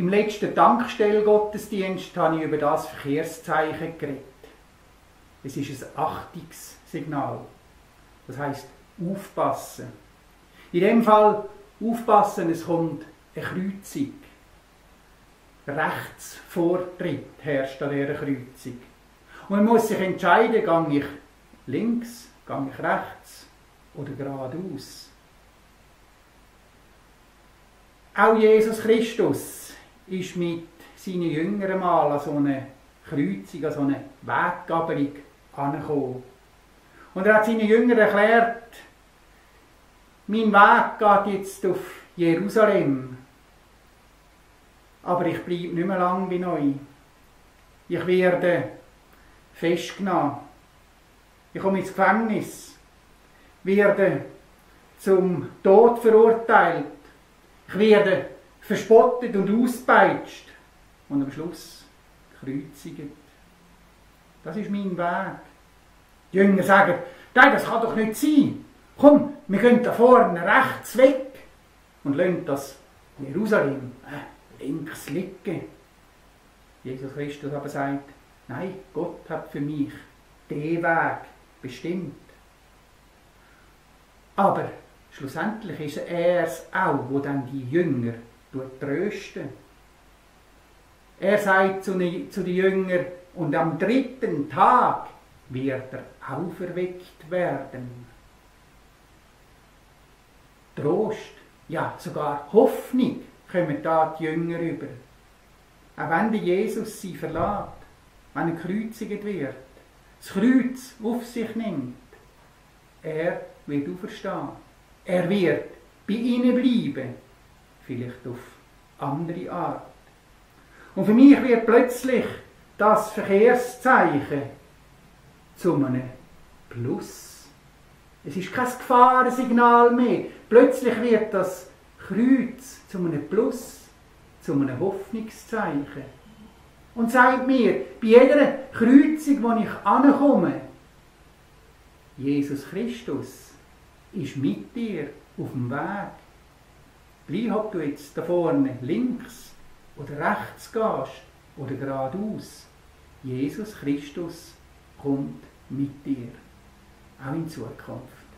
Im letzten Tankstellgottesdienst habe ich über das Verkehrszeichen geredet. Es ist ein Achtungssignal. Das heißt aufpassen. In dem Fall aufpassen, es kommt eine Kreuzung. Rechtsvortritt herrscht an dieser Kreuzung. Und man muss sich entscheiden, gehe ich links, gehe ich rechts oder geradeaus. Auch Jesus Christus ist mit seinen Jüngern mal an so eine Kreuzung, an so eine Weggabelung angekommen. Und er hat seinen Jüngern erklärt, mein Weg geht jetzt auf Jerusalem. Aber ich bleibe nicht mehr lang bei euch. Ich werde festgenommen. Ich komme ins Gefängnis. Werde zum Tod verurteilt. Ich werde verspottet und auspeitscht. Und am Schluss gekreuzigt. Das ist mein Weg. Die Jünger sagen, nein, das kann doch nicht sein. Komm, wir gehen da vorne rechts weg und lassen das Jerusalem äh, links liegen. Jesus Christus aber sagt, nein, Gott hat für mich den Weg bestimmt. Aber schlussendlich ist er es auch, wo dann die Jünger trösten. Er sagt zu, den Jüngern, und am dritten Tag wird er auferweckt werden. Trost, ja sogar Hoffnung kommen da die Jünger über. Auch wenn der Jesus sie verlässt, wenn er gekreuzigt wird, das Kreuz auf sich nimmt, er wird auferstehen. Er wird bei ihnen bleiben, vielleicht auf andere Art. Und für mich wird plötzlich das Verkehrszeichen zu einem Plus. Es ist kein Gefahrensignal mehr. Plötzlich wird das Kreuz zu einem Plus, zu einem Hoffnungszeichen. Und sagt mir, bei jeder Kreuzung, wo ich ankomme, Jesus Christus ist mit dir auf dem Weg. Gleich ob du jetzt da vorne links oder rechts gehst oder geradeaus, Jesus Christus kommt mit dir, auch in Zukunft.